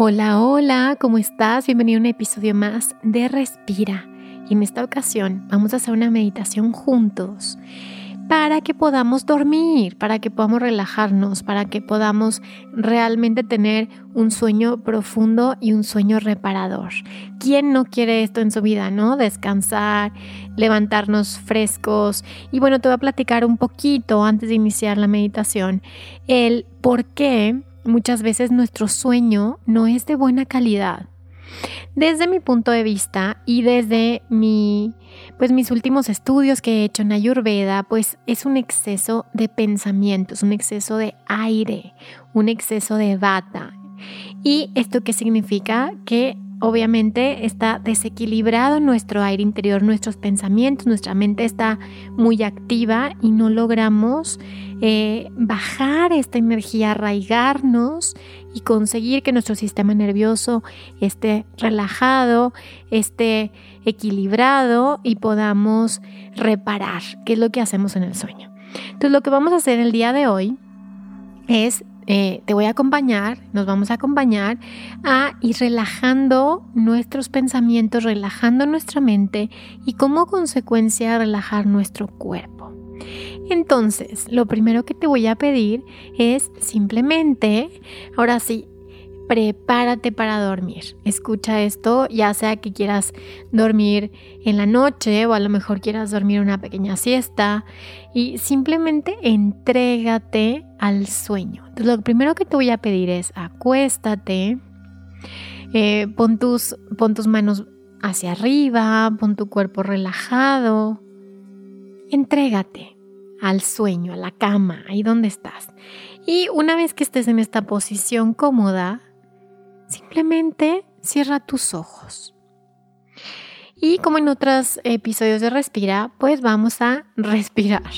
Hola, hola, ¿cómo estás? Bienvenido a un episodio más de Respira. Y en esta ocasión vamos a hacer una meditación juntos para que podamos dormir, para que podamos relajarnos, para que podamos realmente tener un sueño profundo y un sueño reparador. ¿Quién no quiere esto en su vida, no? Descansar, levantarnos frescos. Y bueno, te voy a platicar un poquito antes de iniciar la meditación el por qué muchas veces nuestro sueño no es de buena calidad. Desde mi punto de vista y desde mi, pues mis últimos estudios que he hecho en Ayurveda, pues es un exceso de pensamientos, un exceso de aire, un exceso de bata. ¿Y esto qué significa? Que obviamente está desequilibrado nuestro aire interior, nuestros pensamientos, nuestra mente está muy activa y no logramos eh, bajar esta energía, arraigarnos y conseguir que nuestro sistema nervioso esté relajado, esté equilibrado y podamos reparar, que es lo que hacemos en el sueño. Entonces lo que vamos a hacer el día de hoy es eh, te voy a acompañar, nos vamos a acompañar a ir relajando nuestros pensamientos, relajando nuestra mente y como consecuencia relajar nuestro cuerpo. Entonces, lo primero que te voy a pedir es simplemente, ahora sí, prepárate para dormir. Escucha esto, ya sea que quieras dormir en la noche o a lo mejor quieras dormir una pequeña siesta y simplemente entrégate al sueño. Entonces lo primero que te voy a pedir es acuéstate, eh, pon, tus, pon tus manos hacia arriba, pon tu cuerpo relajado, entrégate al sueño, a la cama, ahí donde estás. Y una vez que estés en esta posición cómoda, Simplemente cierra tus ojos. Y como en otros episodios de Respira, pues vamos a respirar.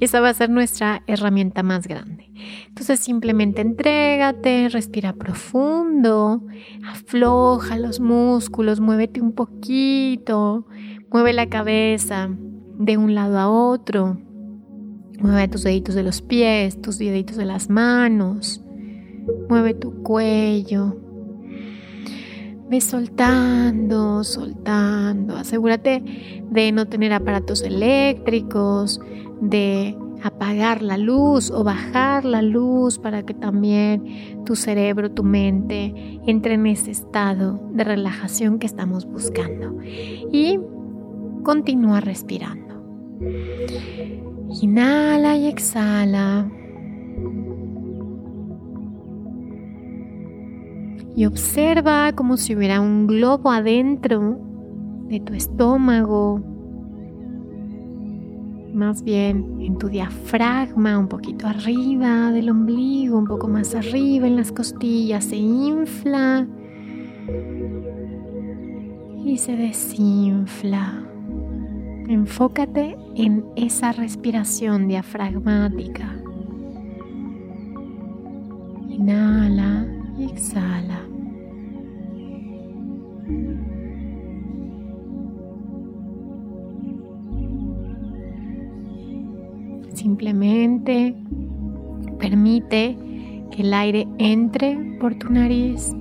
Esa va a ser nuestra herramienta más grande. Entonces simplemente entrégate, respira profundo, afloja los músculos, muévete un poquito, mueve la cabeza de un lado a otro, mueve tus deditos de los pies, tus deditos de las manos, mueve tu cuello, Ve soltando, soltando. Asegúrate de no tener aparatos eléctricos, de apagar la luz o bajar la luz para que también tu cerebro, tu mente entre en ese estado de relajación que estamos buscando. Y continúa respirando. Inhala y exhala. Y observa como si hubiera un globo adentro de tu estómago, más bien en tu diafragma, un poquito arriba del ombligo, un poco más arriba en las costillas, se infla y se desinfla. Enfócate en esa respiración diafragmática. Exhala. Simplemente permite que el aire entre por tu nariz,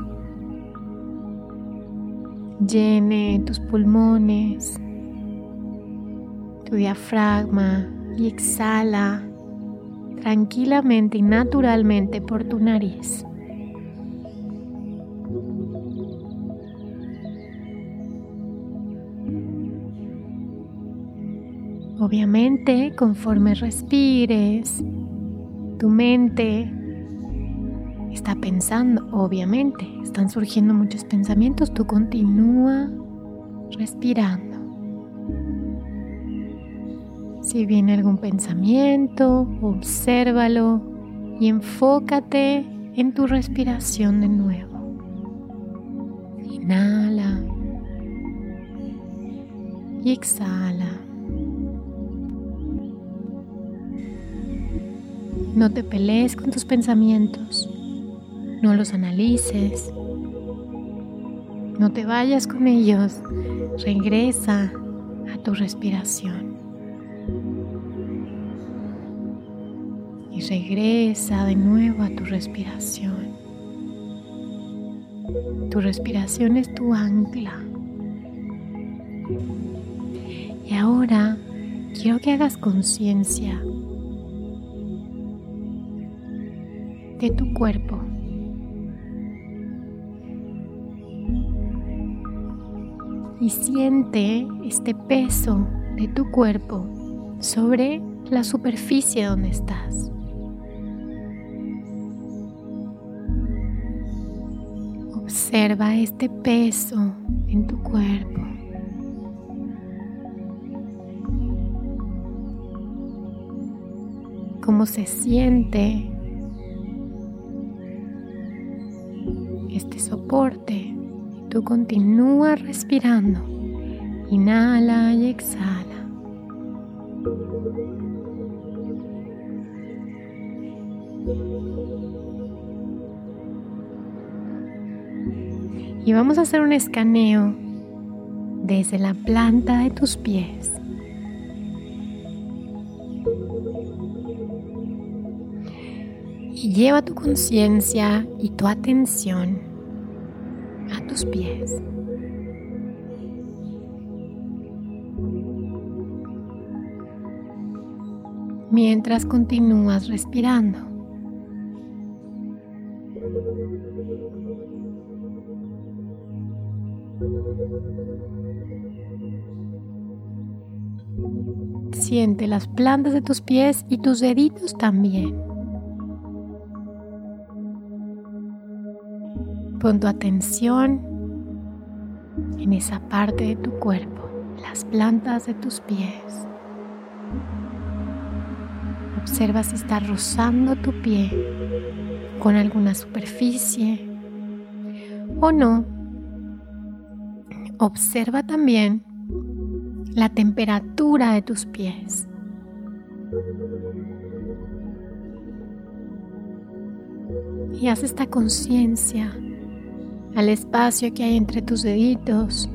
llene tus pulmones, tu diafragma y exhala tranquilamente y naturalmente por tu nariz. Obviamente, conforme respires, tu mente está pensando, obviamente, están surgiendo muchos pensamientos, tú continúa respirando. Si viene algún pensamiento, obsérvalo y enfócate en tu respiración de nuevo. Inhala y exhala. No te pelees con tus pensamientos, no los analices, no te vayas con ellos, regresa a tu respiración. Y regresa de nuevo a tu respiración. Tu respiración es tu ancla. Y ahora quiero que hagas conciencia de tu cuerpo. Y siente este peso de tu cuerpo sobre la superficie donde estás. Observa este peso en tu cuerpo. Cómo se siente este soporte. Y tú continúas respirando. Inhala y exhala. Y vamos a hacer un escaneo desde la planta de tus pies. Lleva tu conciencia y tu atención a tus pies. Mientras continúas respirando. Siente las plantas de tus pies y tus deditos también. Pon tu atención en esa parte de tu cuerpo, las plantas de tus pies. Observa si está rozando tu pie con alguna superficie o no. Observa también la temperatura de tus pies. Y haz esta conciencia al espacio que hay entre tus deditos.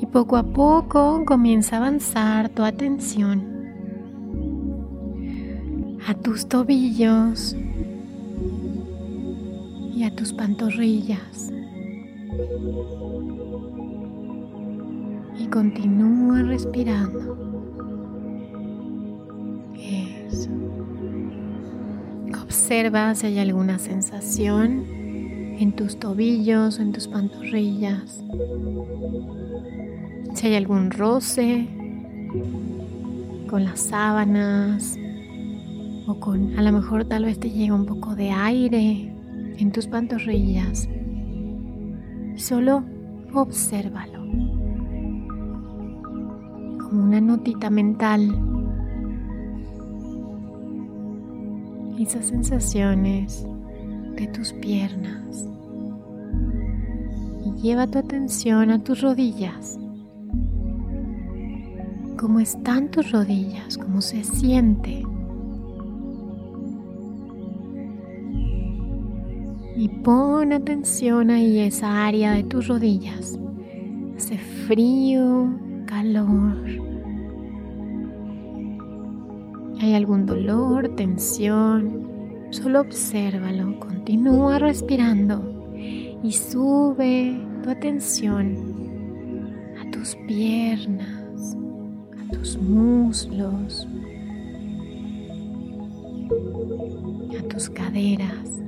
Y poco a poco comienza a avanzar tu atención a tus tobillos y a tus pantorrillas. Y continúa respirando. Observa si hay alguna sensación en tus tobillos, en tus pantorrillas. Si hay algún roce con las sábanas o con a lo mejor tal vez te llega un poco de aire en tus pantorrillas. Solo obsérvalo como una notita mental esas sensaciones de tus piernas y lleva tu atención a tus rodillas. ¿Cómo están tus rodillas? ¿Cómo se siente? Y pon atención ahí esa área de tus rodillas. Hace frío, calor. ¿Hay algún dolor, tensión? Solo obsérvalo, continúa respirando y sube tu atención a tus piernas, a tus muslos, a tus caderas.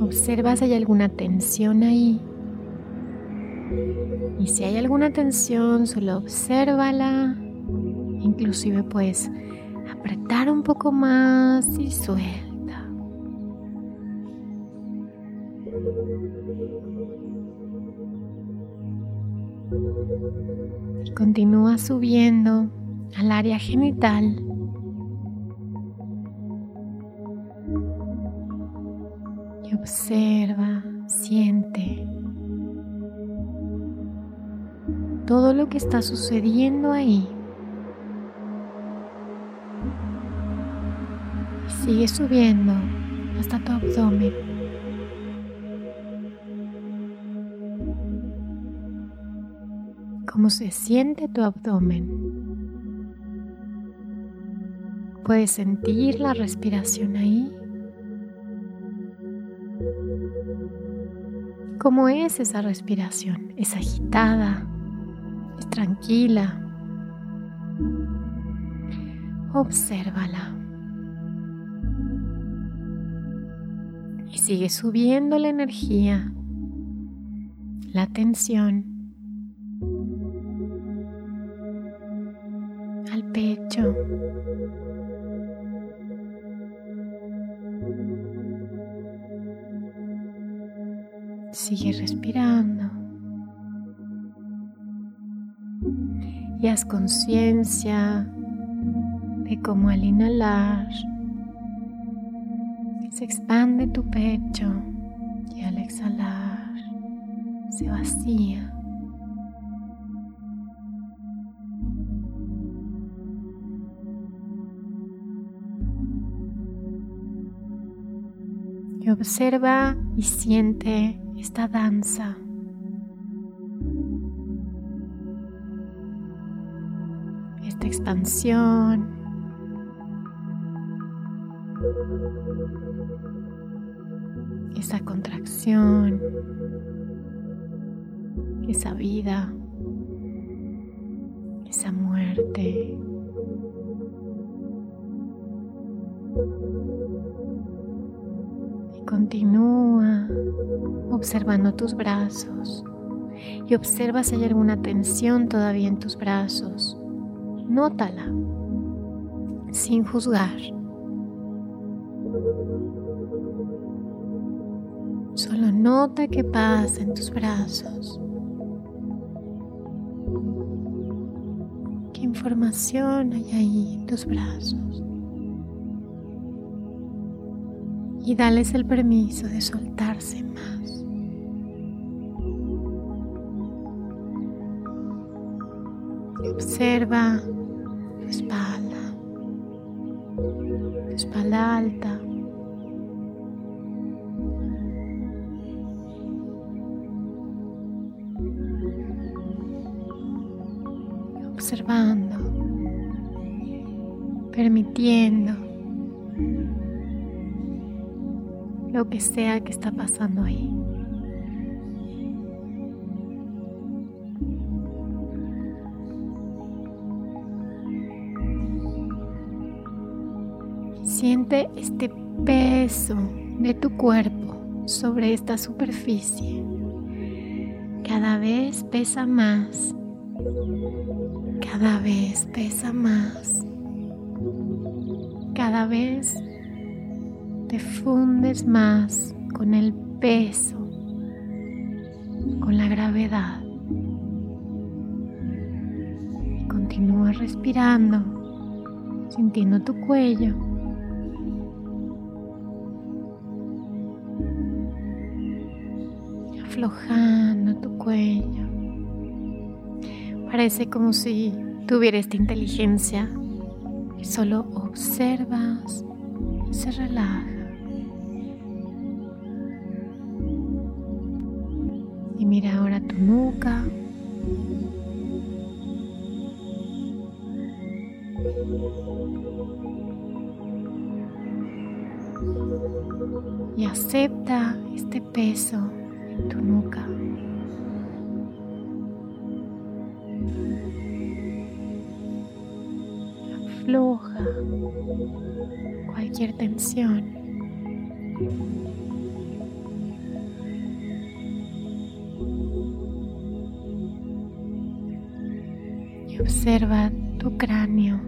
Observa si hay alguna tensión ahí. Y si hay alguna tensión, solo obsérvala Inclusive puedes apretar un poco más y suelta. Y continúa subiendo al área genital. Y observa, siente todo lo que está sucediendo ahí. Sigue subiendo hasta tu abdomen. ¿Cómo se siente tu abdomen? Puedes sentir la respiración ahí. ¿Cómo es esa respiración? ¿Es agitada? ¿Es tranquila? Obsérvala. Sigue subiendo la energía, la tensión al pecho. Sigue respirando. Y haz conciencia de cómo al inhalar expande tu pecho y al exhalar se vacía. Y observa y siente esta danza. Esta expansión. Esa contracción. Esa vida. Esa muerte. Continúa observando tus brazos y observa si hay alguna tensión todavía en tus brazos. Nótala sin juzgar. Nota qué pasa en tus brazos. ¿Qué información hay ahí en tus brazos? y dales el permiso de soltarse más. observa tu espalda, tu espalda alta. Observando, permitiendo lo que sea que está pasando ahí. Siente este peso de tu cuerpo sobre esta superficie. Cada vez pesa más. Cada vez pesa más. Cada vez te fundes más con el peso, con la gravedad. Y continúa respirando, sintiendo tu cuello. Aflojando tu cuello. Parece como si tuviera esta inteligencia y solo observas y se relaja. mira ahora tu nuca. Y acepta este peso en tu nuca. Afloja cualquier tensión. observa tu cráneo,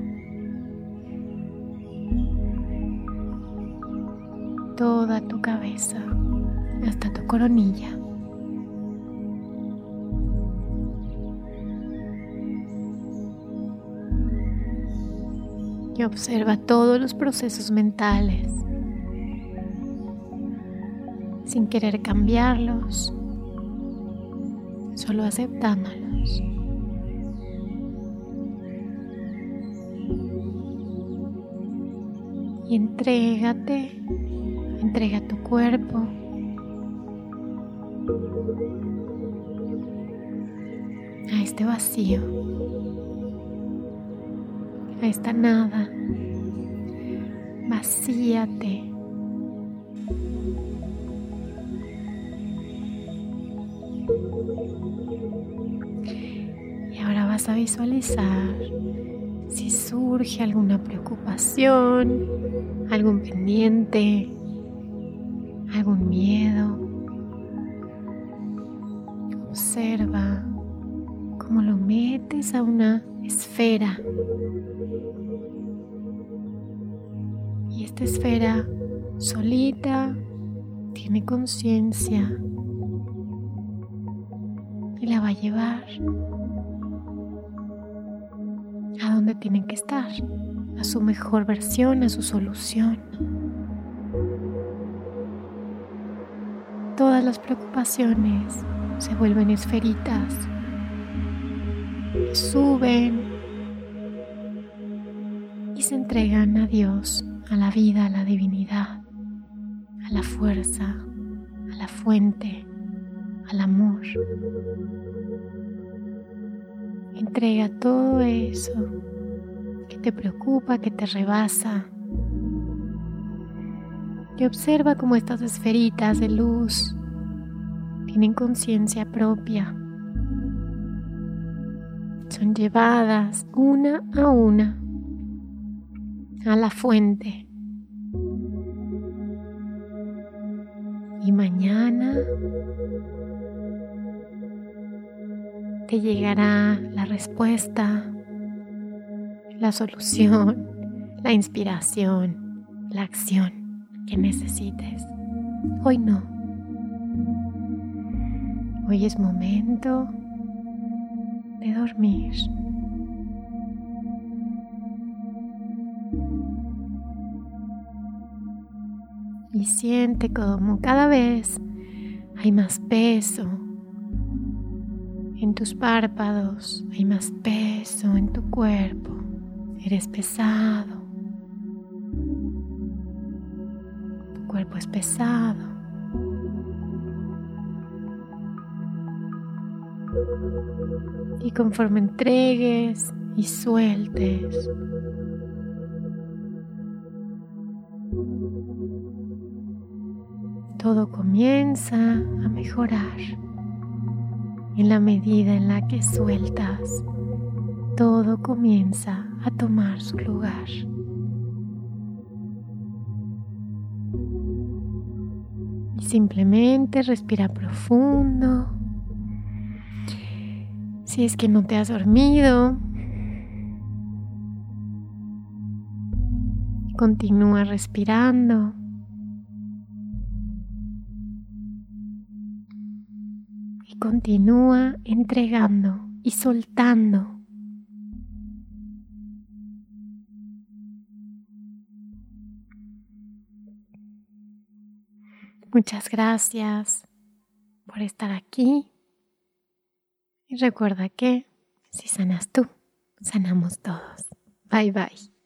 toda tu cabeza, hasta tu coronilla. Observa todos los procesos mentales sin querer cambiarlos, solo aceptándolos. y entrégate, entrega tu cuerpo. a este vacío, esta nada Vacíate. Y ahora vas a visualizar si surge alguna preocupación, algún pendiente, algún miedo. Observa cómo lo metes a una esfera. Y esta esfera solita tiene conciencia y la va a llevar a donde tienen que estar, a su mejor versión, a su solución. Todas las preocupaciones se vuelven esferitas, suben y se entregan a Dios, a la vida, a la divinidad, a la fuerza, a la fuente, al amor. Entrega todo eso que te preocupa, que te rebasa. Y observa cómo estas esferitas de luz tienen conciencia propia. Son llevadas una a una a la fuente. Y mañana te llegará la respuesta, la solución, la inspiración, la acción que necesites. Hoy no. Hoy es momento de dormir. Y siente como cada vez hay más peso en tus párpados, hay más peso en tu cuerpo. Eres pesado. Tu cuerpo es pesado. Y conforme entregues y sueltes, todo comienza a mejorar. En la medida en la que sueltas, todo comienza a tomar su lugar. Y simplemente respira profundo si es que no te has dormido, continúa respirando. Y continúa entregando y soltando. Muchas gracias por estar aquí. Y recuerda que si sanas tú, sanamos todos. Bye bye.